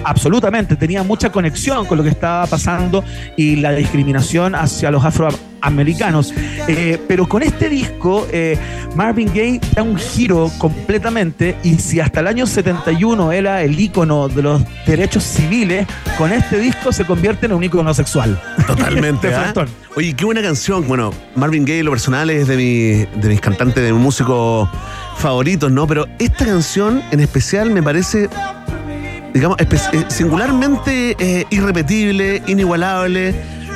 absolutamente, tenía mucha conexión con lo que estaba pasando y la discriminación hacia los afroamericanos. Eh, pero con este disco, eh, Marvin Gaye da un giro completamente y si hasta el año 71 era el ícono de los derechos civiles, con este disco se convierte en un ícono sexual. Totalmente. De ¿ah? Oye, qué buena canción. Bueno, Marvin Gaye, lo personal, es de, mi, de mis cantantes, de mis músicos favoritos, ¿no? Pero esta canción en especial me parece, digamos, eh, singularmente eh, irrepetible, inigualable.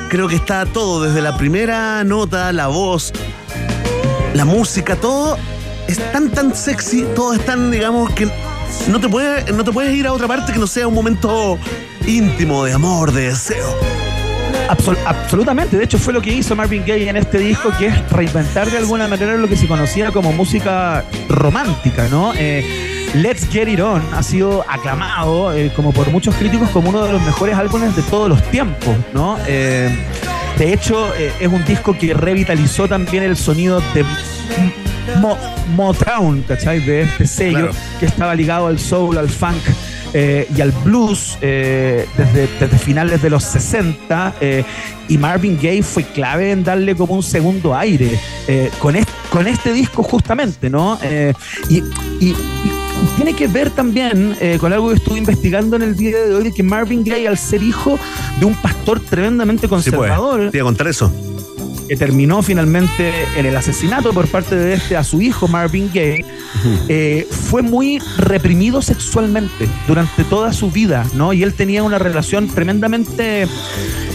Creo que está todo, desde la primera nota, la voz, la música, todo es tan, tan sexy, todo es tan, digamos, que no te, puede, no te puedes ir a otra parte que no sea un momento íntimo, de amor, de deseo. Absol- absolutamente, de hecho fue lo que hizo Marvin Gaye en este disco, que es reinventar de alguna manera lo que se conocía como música romántica, ¿no? Eh, Let's Get It On ha sido aclamado, eh, como por muchos críticos, como uno de los mejores álbumes de todos los tiempos, ¿no? Eh, de hecho, eh, es un disco que revitalizó también el sonido de Mo- Motown, ¿cachai? De este sello Claro. que estaba ligado al soul, al funk. eh, y al blues eh, desde, desde finales de los 60 eh, y Marvin Gaye fue clave en darle como un segundo aire con, este, con este disco justamente, ¿no? Y, y- y tiene que ver también eh, con algo que estuve investigando en el día de hoy, que Marvin Gaye, al ser hijo de un pastor tremendamente Sí, pues. conservador, Te iba a contar eso. que terminó finalmente en el asesinato por parte de este a su hijo Marvin Gaye, eh, fue muy reprimido sexualmente durante toda su vida, ¿no? Y él tenía una relación tremendamente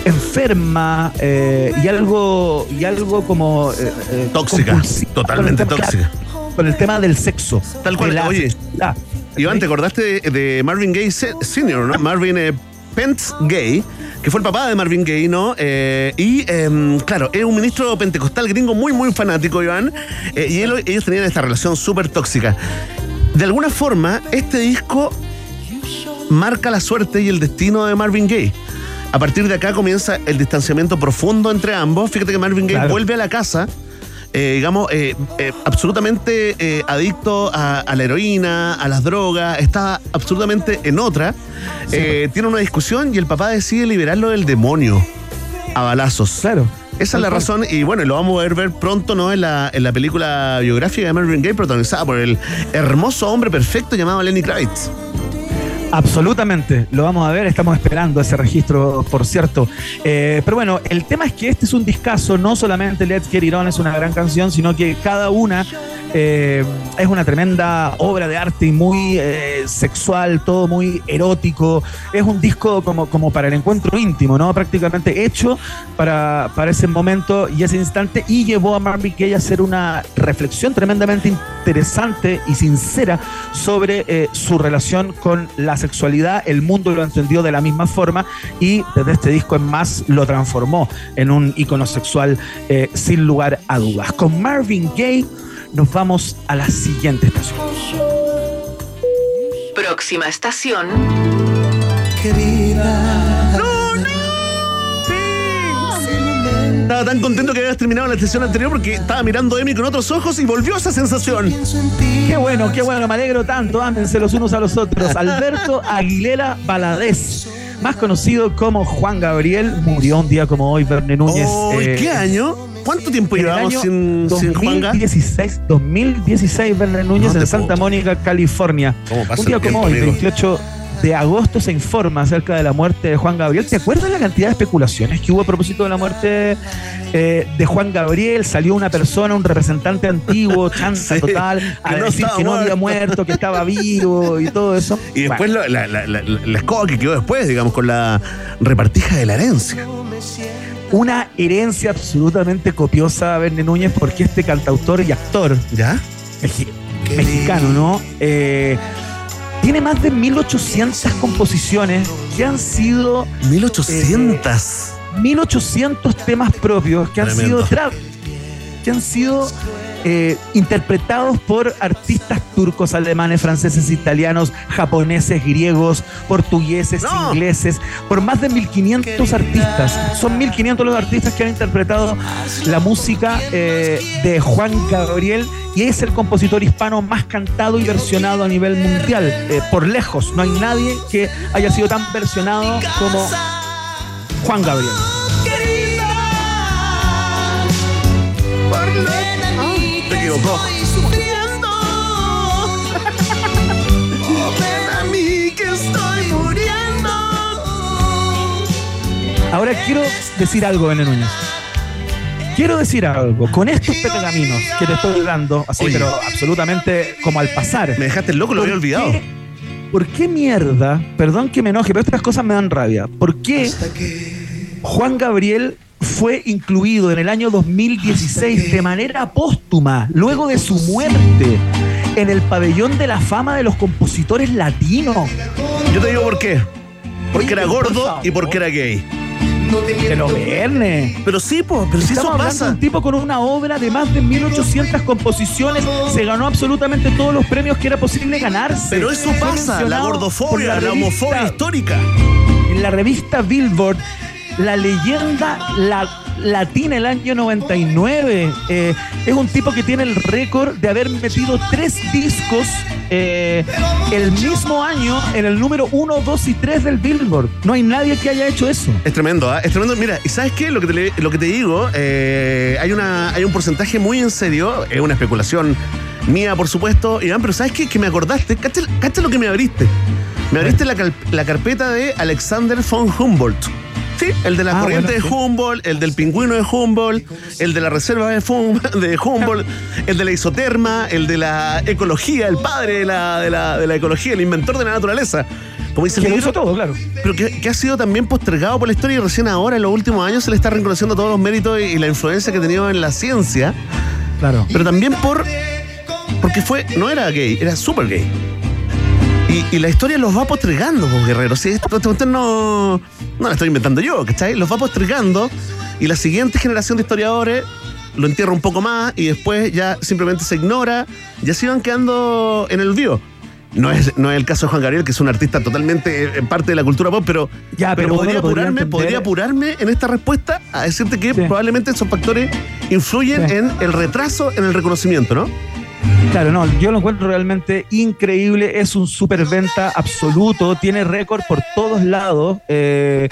enferma eh, y algo y algo como eh, eh, Tóxica, totalmente tóxica. Con el tema del sexo, Tal cual, la oye. Iván, ¿te acordaste de, de Marvin Gaye Sr., ¿no? Marvin eh, Pence Gay, que fue el papá de Marvin Gaye, ¿no? Eh, y, em, claro, es un ministro pentecostal gringo muy, muy fanático, Iván. eh, y él- ellos tenían esta relación súper tóxica. De alguna forma, este disco marca la suerte y el destino de Marvin Gaye. A partir de acá comienza el distanciamiento profundo entre ambos. Fíjate que Marvin Gaye Claro. vuelve a la casa, eh, digamos, eh, eh, absolutamente adicto a, a la heroína, a las drogas, está absolutamente en otra. Tiene una discusión y el papá decide liberarlo del demonio a balazos. Claro. Esa es la razón, y bueno, lo vamos a ver, ver pronto, ¿no? En la, en la película biográfica de Marvin Gaye, protagonizada por el hermoso hombre perfecto llamado Lenny Kravitz. Absolutamente, lo vamos a ver, estamos esperando ese registro, por cierto. Eh, pero bueno, el tema es que este es un discazo, no solamente Let's Get It On es una gran canción, sino que cada una eh, es una tremenda obra de arte y muy eh, sexual, todo muy erótico. Es un disco como, como para el encuentro íntimo, ¿no? Prácticamente hecho para, para ese momento y ese instante y llevó a Marvin Gaye a hacer una reflexión tremendamente interesante y sincera sobre su relación con la sexualidad. El mundo lo entendió de la misma forma y desde este disco en más lo transformó en un icono sexual eh, sin lugar a dudas. Con Marvin Gaye nos vamos a la siguiente estación. Próxima estación. Estaba tan contento que habías terminado la sesión anterior porque estaba mirando a Emi con otros ojos y volvió esa sensación. Qué bueno, qué bueno, me alegro tanto. Ámense los unos a los otros. Alberto Aguilera Valadez, más conocido como Juan Gabriel, murió un día como hoy, Verne Núñez. Oh, eh, ¿Qué año? ¿Cuánto tiempo llevamos sin, sin Juanga? 2016, 2016, Verne Núñez No en Santa Mónica, California. ¿Cómo pasa Un día como tiempo, hoy, amigo? 28 de agosto, se informa acerca de la muerte de Juan Gabriel. ¿Te acuerdas la cantidad de especulaciones que hubo a propósito de la muerte eh, de Juan Gabriel? Salió una persona, un representante antiguo, chanta Sí, total, a que no decir que no había muerto. que estaba vivo y todo eso. Y después la, la, la- la- la escoba que quedó después, digamos, con la repartija de la herencia. una herencia absolutamente copiosa a Verne Núñez porque este cantautor y actor ¿Ya? mexicano, ¿no? Eh, tiene más de 1800 composiciones que han sido 1800. 1800 temas propios que han Tremendo. sido tra- que han sido eh, interpretados por artistas turcos, alemanes, franceses, italianos, japoneses, griegos, portugueses, No. ingleses, por más de 1500 artistas. Son 1500 los artistas que han interpretado la música eh, de Juan Gabriel y es el compositor hispano más cantado y versionado a nivel mundial. Eh, por lejos, no hay nadie que haya sido tan versionado como Juan Gabriel. Se equivocó. Ahora quiero decir algo, Núñez. Quiero decir algo. Con estos pergaminos que te estoy dando, así, Oye. pero absolutamente como al pasar. Me dejaste loco, lo ¿Por había olvidado. qué- ¿Por qué mierda? Perdón que me enoje, pero estas cosas me dan rabia. ¿Por qué Juan Gabriel fue incluido en el año 2016 de manera póstuma, luego de su muerte, en el pabellón de la fama de los compositores latinos? Yo te digo por qué. Porque era gordo y porque era gay. Pero Verne. Pero sí, po, pero si eso pasa. de un tipo con una obra de más de 1800 composiciones, se ganó absolutamente todos los premios que era posible ganarse. Pero eso pasa, la gordofobia, la, homofobia histórica. En la revista Billboard, la leyenda, la, Latina el año 99. Eh, es un tipo que tiene el récord de haber metido tres discos eh, el mismo año en el número 1, 2 y 3 del Billboard. No hay nadie que haya hecho eso. Es tremendo, ¿ah? es tremendo. Mira, ¿y sabes qué? Lo que te, lo que te digo, eh, hay, una, hay un porcentaje muy en serio, es una especulación mía, por supuesto, Iván, pero ¿sabes qué? Que me acordaste, lo que me abriste. Me abriste la, la carpeta de Alexander von Humboldt. Sí, el de la Ah, corriente bueno, de. Humboldt, el del pingüino de Humboldt, el de la reserva de, Humboldt, el de la isoterma, el de la ecología, el padre de la, de la, de la ecología, el inventor de la naturaleza. Como dice el Que lo libro, hizo todo, claro. pero que, que ha sido también postergado por la historia y recién ahora, en los últimos años, se le está reconociendo todos los méritos y, y la influencia que ha tenido en la ciencia, Claro. pero también por porque fue, no era gay, era súper gay. Y, y la historia los va postergando, pues, guerreros. Si esto, esto- esto no, no lo estoy inventando yo, ¿cachai? Los va postergando y la siguiente generación de historiadores lo entierra un poco más y después ya simplemente se ignora, ya se van quedando en el olvido. No es, no es el caso de Juan Gabriel, que es un artista totalmente eh, parte de la cultura pop, pero, Ya, pero podría, apurarme, podría apurarme en esta respuesta a decirte que probablemente esos factores influyen Sí. en el retraso en el reconocimiento, ¿no? Claro, no, yo lo encuentro realmente increíble, es un superventa absoluto, tiene récord por todos lados, eh,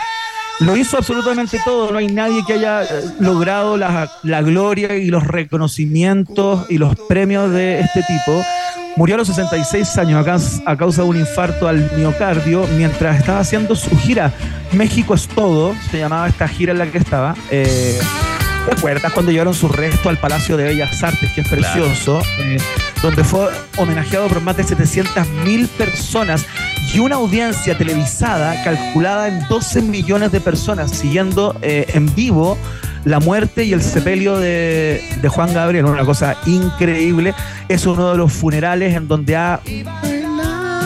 lo hizo absolutamente todo, no hay nadie que haya eh, logrado la, gloria y los reconocimientos y los premios de este tipo. Murió a los 66 años a causa de un infarto al miocardio mientras estaba haciendo su gira México es todo, se llamaba esta gira en la que estaba. Eh, ¿Te acuerdas cuando llevaron su resto al Palacio de Bellas Artes, que es Claro. precioso? eh, donde fue homenajeado por más de 700 mil personas y una audiencia televisada calculada en 12 millones de personas siguiendo eh, en vivo la muerte y el sepelio de, de Juan Gabriel. Una cosa increíble. Es uno de los funerales en donde ha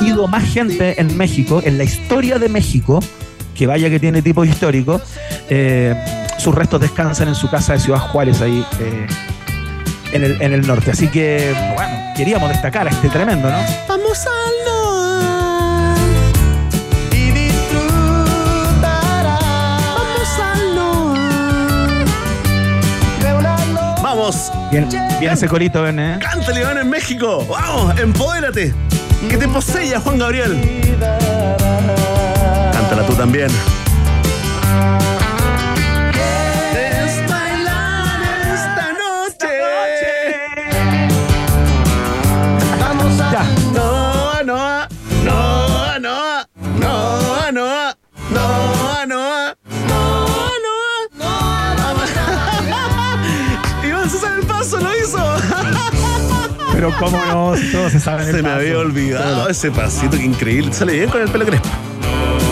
ido más gente en México, en la historia de México, que vaya que tiene tipo histórico. eh, sus restos descansan en su casa de Ciudad Juárez, ahí eh, en, el, en el norte. Así que, bueno, queríamos destacar a este tremendo, ¿no? Vamos al Noa y disfrutará. Vamos al Noa. Vamos, Bien, bien ese corito, ven, ¿eh? cántale, Iván, en México. Vamos, empodérate. Que te posea, Juan Gabriel. Cántala tú también. Pero cómo no, todos se saben el Se me paso. había olvidado ese pasito, que increíble. Sale bien con el pelo crespo.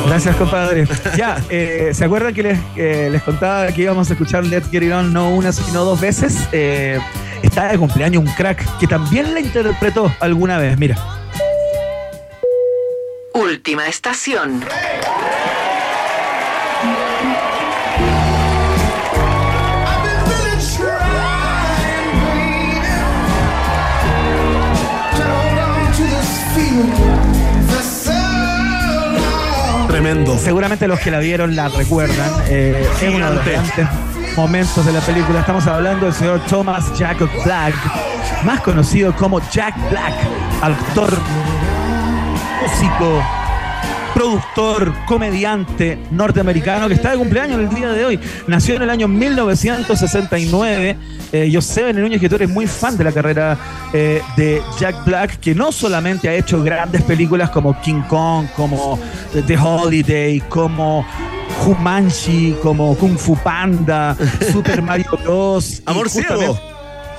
Gracias, compadre. Ya, eh, ¿se acuerdan que les, eh, les contaba que íbamos a escuchar Let's Get It On no una, sino dos veces? Eh, está de cumpleaños un crack que también la interpretó alguna vez. Mira. Última estación. Tremendo. Seguramente los que la vieron la recuerdan. Eh, es uno de los grandes momentos de la película. Estamos hablando del señor Thomas Jacob Black, más conocido como Jack Black, actor, músico, productor, comediante norteamericano que está de cumpleaños el día de hoy. Nació en el año 1969. Eh, yo sé, Bené Núñez, que tú eres muy fan de la carrera eh, de Jack Black, que no solamente ha hecho grandes películas como King Kong, como The Holiday, como Jumanji, como Kung Fu Panda, Super Mario Bros. Amor ciego.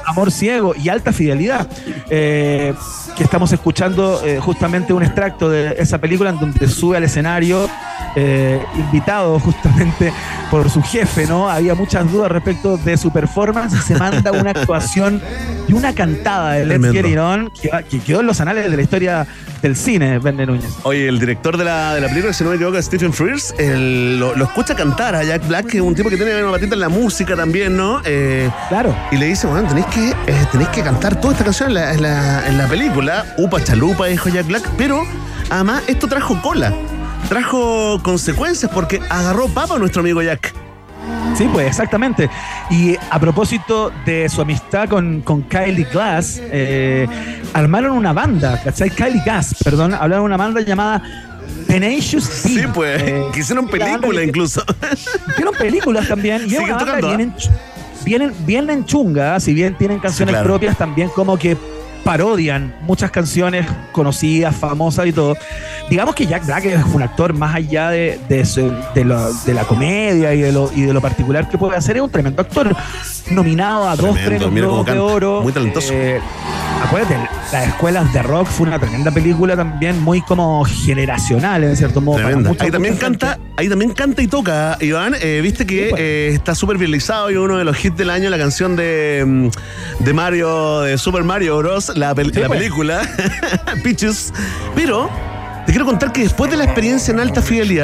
Amor Ciego y Alta Fidelidad, eh, que estamos escuchando eh, justamente un extracto de esa película en donde sube al escenario, eh, invitado justamente por su jefe, ¿no? Había muchas dudas respecto de su performance y se manda una actuación y una cantada de Let's Tremendo. Get It On que, quedó en los anales de la historia del cine, Vende Núñez. Oye, el director de la, de la película, si no me equivoco, Stephen Frears, él lo, lo escucha cantar a Jack Black, que es un tipo que tiene una patita en la música también, ¿no? Eh, claro. Y le dice, bueno, tenéis que, eh, tenéis que cantar toda esta canción en la, en la- en la película. Upa chalupa, dijo Jack Black. Pero, además, esto trajo cola. Trajo consecuencias porque agarró papa a nuestro amigo Jack. Sí, pues exactamente. Y a propósito de su amistad con, con Kylie Glass, eh, armaron una banda, ¿cachai? Kylie Glass, perdón, hablaron de una banda llamada Tenacious D. Sí, pues, Eh, que hicieron la banda película que- incluso. Hicieron películas también. Y es una banda tocando, bien, ¿ah? en, bien, bien en chunga, si bien tienen canciones claro. propias, también como que parodian muchas canciones conocidas, famosas y todo. Digamos que Jack Black es un actor más allá de, de, su- de lo- de la comedia y de, lo, y de lo particular que puede hacer, es un tremendo actor. Nominado a dos premios de. Oro. Muy talentoso. Eh, acuérdate, las escuelas de rock fue una tremenda película también, muy como generacional, en cierto modo. para Tremenda. mucha- Ahí también gente. canta, ahí también canta y toca, Iván. Eh, Viste que pues. eh, está súper viralizado y uno de los hits del año, la canción de, mm, de Mario, de Super Mario Bros., la, pel- Sí, la pues. película, Peaches. Pero te quiero contar que después de la experiencia en alta fidelidad,